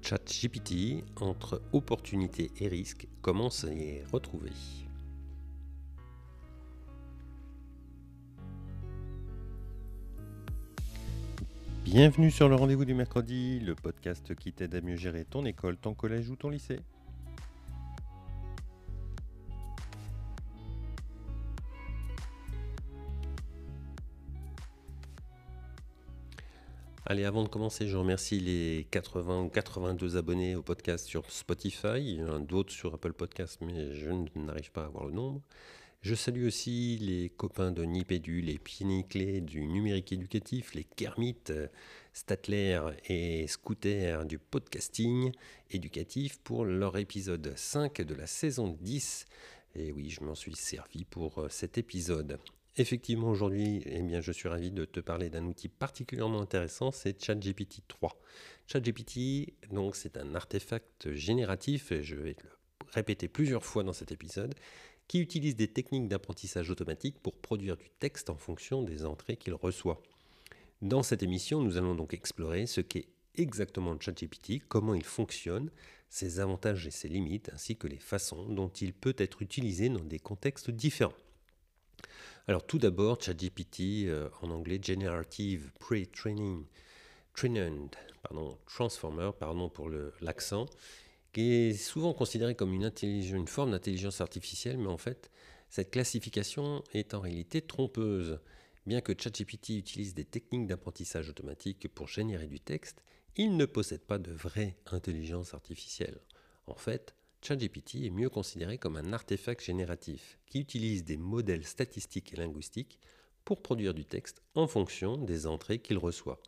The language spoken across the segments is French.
ChatGPT, entre opportunités et risques, comment s'y retrouver? Bienvenue sur le rendez-vous du mercredi, le podcast qui t'aide à mieux gérer ton école, ton collège ou ton lycée. Allez, avant de commencer, je remercie les 80 ou 82 abonnés au podcast sur Spotify. D'autres sur Apple Podcast, mais je n'arrive pas à voir le nombre. Je salue aussi les copains de Nipédu, les clés du numérique éducatif, les Kermit, Statler et Scooter du podcasting éducatif pour leur épisode 5 de la saison 10. Et oui, je m'en suis servi pour euh, cet épisode. Effectivement, aujourd'hui, eh bien, je suis ravi de te parler d'un outil particulièrement intéressant, c'est ChatGPT 3. ChatGPT, donc, c'est un artefact génératif, et je vais le répéter plusieurs fois dans cet épisode, qui utilise des techniques d'apprentissage automatique pour produire du texte en fonction des entrées qu'il reçoit. Dans cette émission, nous allons donc explorer ce qu'est exactement ChatGPT, comment il fonctionne, ses avantages et ses limites, ainsi que les façons dont il peut être utilisé dans des contextes différents. Alors tout d'abord, ChatGPT, euh, en anglais Generative Pre-Training pardon, Transformer, pardon pour l'accent, qui est souvent considéré comme une forme d'intelligence artificielle, mais en fait, cette classification est en réalité trompeuse. Bien que ChatGPT utilise des techniques d'apprentissage automatique pour générer du texte, il ne possède pas de vraie intelligence artificielle. En fait, ChatGPT est mieux considéré comme un artefact génératif qui utilise des modèles statistiques et linguistiques pour produire du texte en fonction des entrées qu'il reçoit.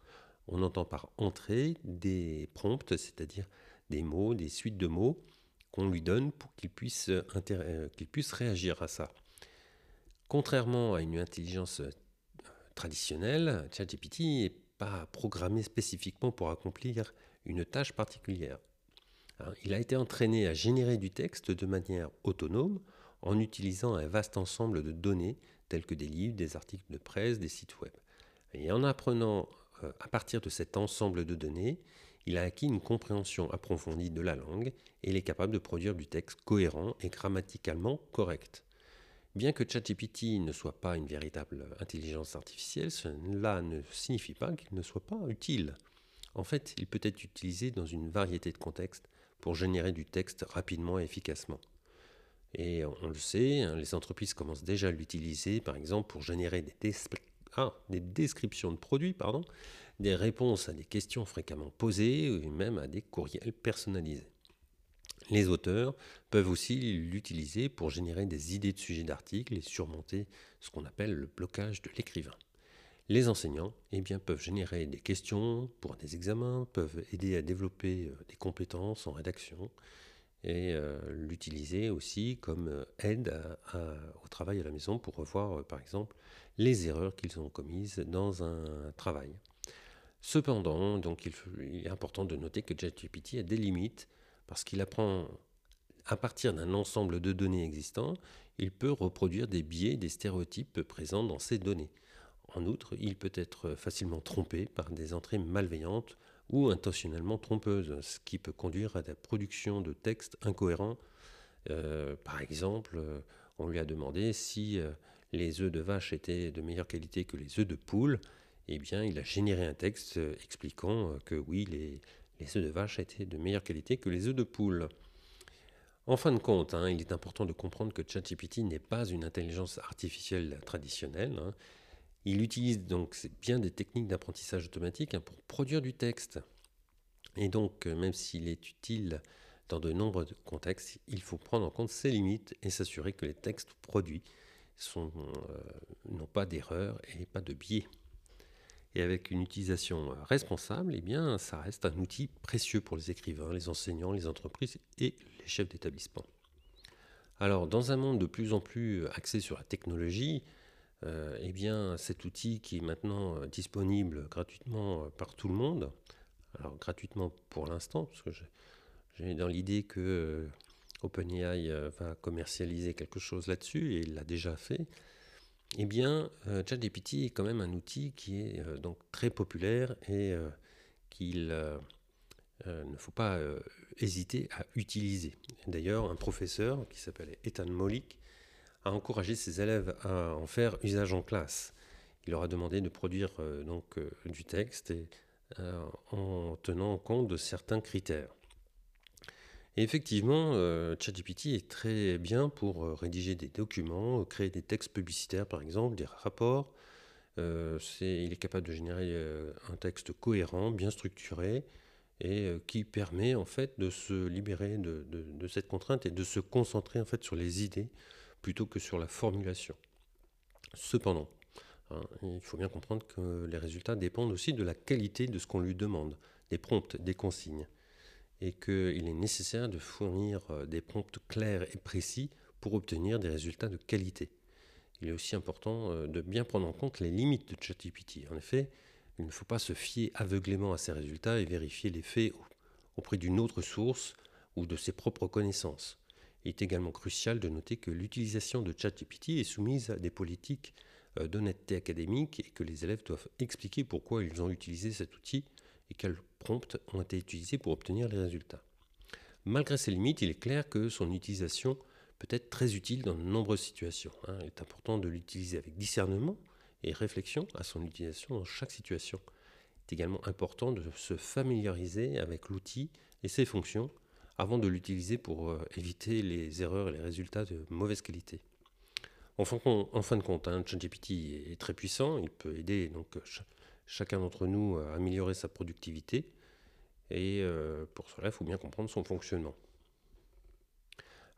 On entend par entrée des prompts, c'est-à-dire des mots, des suites de mots qu'on lui donne pour qu'il puisse, euh, réagir à ça. Contrairement à une intelligence euh, traditionnelle, ChatGPT n'est pas programmé spécifiquement pour accomplir une tâche particulière. Hein, il a été entraîné à générer du texte de manière autonome en utilisant un vaste ensemble de données telles que des livres, des articles de presse, des sites web. Et en apprenant euh, à partir de cet ensemble de données, il a acquis une compréhension approfondie de la langue et il est capable de produire du texte cohérent et grammaticalement correct. Bien que ChatGPT ne soit pas une véritable intelligence artificielle, cela ne signifie pas qu'il ne soit pas utile. En fait, il peut être utilisé dans une variété de contextes pour générer du texte rapidement et efficacement. Et on le sait, hein, les entreprises commencent déjà à l'utiliser, par exemple, pour générer des, ah, des, descriptions de produits, pardon, des réponses à des questions fréquemment posées, ou même à des courriels personnalisés. Les auteurs peuvent aussi l'utiliser pour générer des idées de sujets d'articles et surmonter ce qu'on appelle le blocage de l'écrivain. Les enseignants eh bien, peuvent générer des questions pour des examens, peuvent aider à développer euh, des compétences en rédaction et euh, l'utiliser aussi comme euh, aide au travail à la maison pour revoir par exemple les erreurs qu'ils ont commises dans un travail. Cependant, donc, il, est important de noter que ChatGPT a des limites parce qu'il apprend à partir d'un ensemble de données existants, il peut reproduire des biais, des stéréotypes présents dans ces données. En outre, il peut être facilement trompé par des entrées malveillantes ou intentionnellement trompeuses, ce qui peut conduire à la production de textes incohérents. Euh, par exemple, euh, on lui a demandé si euh, les œufs de vache étaient de meilleure qualité que les œufs de poule. Eh bien, il a généré un texte expliquant que oui, les, œufs de vache étaient de meilleure qualité que les œufs de poule. En fin de compte, hein, il est important de comprendre que ChatGPT n'est pas une intelligence artificielle traditionnelle. Hein. Il utilise donc bien des techniques d'apprentissage automatique hein, pour produire du texte. Et donc, euh, même s'il est utile dans de nombreux contextes, il faut prendre en compte ses limites et s'assurer que les textes produits euh, n'ont pas d'erreur et pas de biais. Et avec une utilisation euh, responsable, eh bien, ça reste un outil précieux pour les écrivains, les enseignants, les entreprises et les chefs d'établissement. Alors, dans un monde de plus en plus axé sur la technologie, euh, eh bien, cet outil qui est maintenant euh, disponible gratuitement euh, par tout le monde, alors gratuitement pour l'instant, parce que j'ai dans l'idée que OpenAI va commercialiser quelque chose là-dessus, et il l'a déjà fait, eh bien, ChatGPT est quand même un outil qui est donc très populaire et qu'il ne faut pas hésiter à utiliser. D'ailleurs, un professeur qui s'appelle Ethan Molik a encouragé ses élèves à en faire usage en classe. Il leur a demandé de produire donc du texte euh, en tenant compte de certains critères. Effectivement, euh, ChatGPT est très bien pour euh, rédiger des documents, créer des textes publicitaires par exemple, des rapports. il est capable de générer un texte cohérent, bien structuré, et qui permet en fait de se libérer de, de, cette contrainte et de se concentrer en fait sur les idées plutôt que sur la formulation. Cependant, Hein, il faut bien comprendre que les résultats dépendent aussi de la qualité de ce qu'on lui demande, des prompts, des consignes, et qu'il est nécessaire de fournir euh, des prompts clairs et précis pour obtenir des résultats de qualité. Il est aussi important euh, de bien prendre en compte les limites de ChatGPT. En effet, il ne faut pas se fier aveuglément à ces résultats et vérifier les faits auprès d'une autre source ou de ses propres connaissances. Il est également crucial de noter que l'utilisation de ChatGPT est soumise à des politiques euh, d'honnêteté académique et que les élèves doivent expliquer pourquoi ils ont utilisé cet outil et quels prompts ont été utilisés pour obtenir les résultats. Malgré ces limites, il est clair que son utilisation peut être très utile dans de nombreuses situations. Hein. Il est important de l'utiliser avec discernement et réflexion à son utilisation dans chaque situation. Il est également important de se familiariser avec l'outil et ses fonctions avant de l'utiliser pour euh, éviter les erreurs et les résultats de mauvaise qualité. En fin, de compte, hein, ChatGPT est très puissant, il peut aider donc chacun d'entre nous à améliorer sa productivité, et euh, pour cela, il faut bien comprendre son fonctionnement.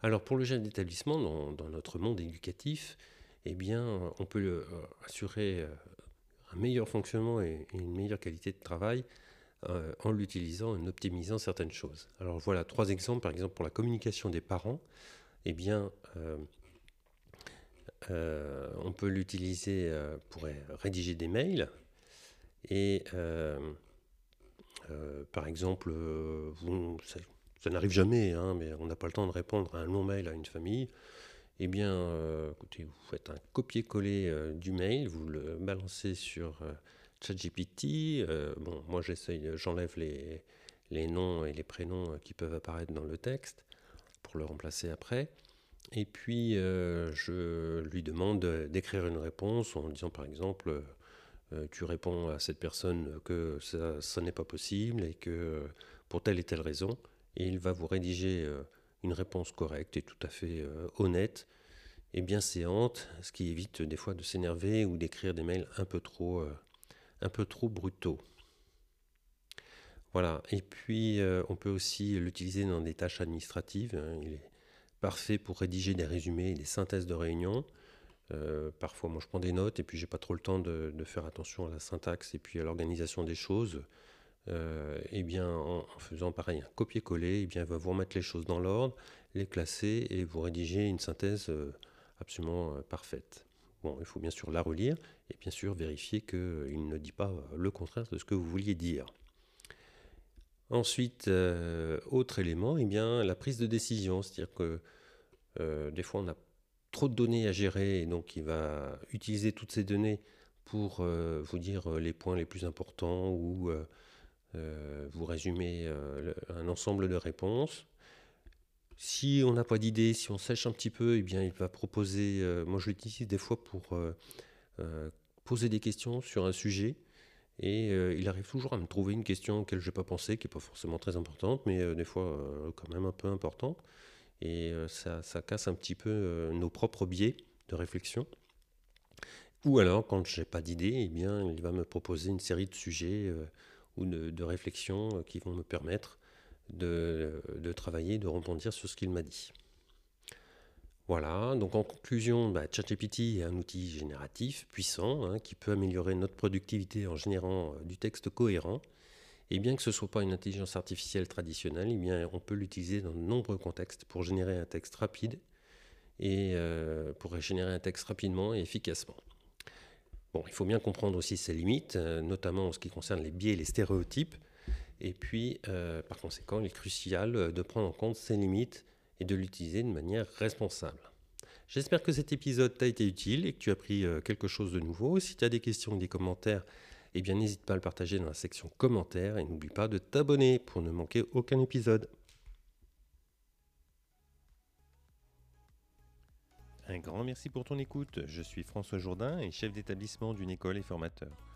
Alors pour le jeune d'établissement, dans, notre monde éducatif, eh bien, on peut euh, assurer un meilleur fonctionnement et, une meilleure qualité de travail en l'utilisant en optimisant certaines choses. Alors voilà trois exemples, par exemple pour la communication des parents, eh bien, euh, on peut l'utiliser euh, pour rédiger des mails. Et euh, par exemple, ça, n'arrive jamais, hein, mais on n'a pas le temps de répondre à un long mail à une famille. Eh bien, écoutez, vous faites un copier-coller du mail, vous le balancez sur ChatGPT. bon, moi j'essaye, j'enlève les, les noms et les prénoms qui peuvent apparaître dans le texte pour le remplacer après. Et puis, euh, je lui demande d'écrire une réponse en disant, par exemple, euh, tu réponds à cette personne que ça, n'est pas possible et que pour telle et telle raison. Et il va vous rédiger euh, une réponse correcte et tout à fait honnête et bien séante, ce qui évite des fois de s'énerver ou d'écrire des mails un peu trop, un peu trop brutaux. Voilà. Et puis, on peut aussi l'utiliser dans des tâches administratives. Hein. Il est parfait pour rédiger des résumés et des synthèses de réunions. Euh, parfois, moi, je prends des notes et puis j'ai pas trop le temps de, faire attention à la syntaxe et puis à l'organisation des choses. et euh, eh bien, en, faisant pareil, un copier-coller, eh bien, il va vous remettre les choses dans l'ordre, les classer et vous rédiger une synthèse euh, absolument parfaite. Il faut bien sûr la relire et bien sûr vérifier qu'il ne dit pas le contraire de ce que vous vouliez dire. Ensuite, euh, autre élément, eh bien, la prise de décision. C'est-à-dire que euh, des fois, on a trop de données à gérer, et donc il va utiliser toutes ces données pour euh, vous dire les points les plus importants ou vous résumer un ensemble de réponses. Si on n'a pas d'idée, si on sèche un petit peu, eh bien, il va proposer, moi je l'utilise des fois pour poser des questions sur un sujet et euh, il arrive toujours à me trouver une question auquel je n'ai pas pensé, qui n'est pas forcément très importante, mais euh, des fois euh, quand même un peu importante. Et ça, casse un petit peu nos propres biais de réflexion. Ou alors, quand je n'ai pas d'idée, eh bien, il va me proposer une série de sujets ou de, réflexions qui vont me permettre de, travailler, de rebondir sur ce qu'il m'a dit. Voilà, donc en conclusion, bah, ChatGPT est un outil génératif puissant hein, qui peut améliorer notre productivité en générant euh, du texte cohérent. Et bien que ce ne soit pas une intelligence artificielle traditionnelle, eh on peut l'utiliser dans de nombreux contextes pour générer un texte rapide et euh, pour générer un texte rapidement et efficacement. Il faut bien comprendre aussi ses limites, euh, notamment en ce qui concerne les biais et les stéréotypes. Et puis, par conséquent, il est crucial de prendre en compte ces limites et de l'utiliser de manière responsable. J'espère que cet épisode t'a été utile et que tu as pris euh, quelque chose de nouveau. Si tu as des questions ou des commentaires, eh bien n'hésite pas à le partager dans la section commentaires et n'oublie pas de t'abonner pour ne manquer aucun épisode. Un grand merci pour ton écoute. Je suis François Jourdain et chef d'établissement d'une école et formateur.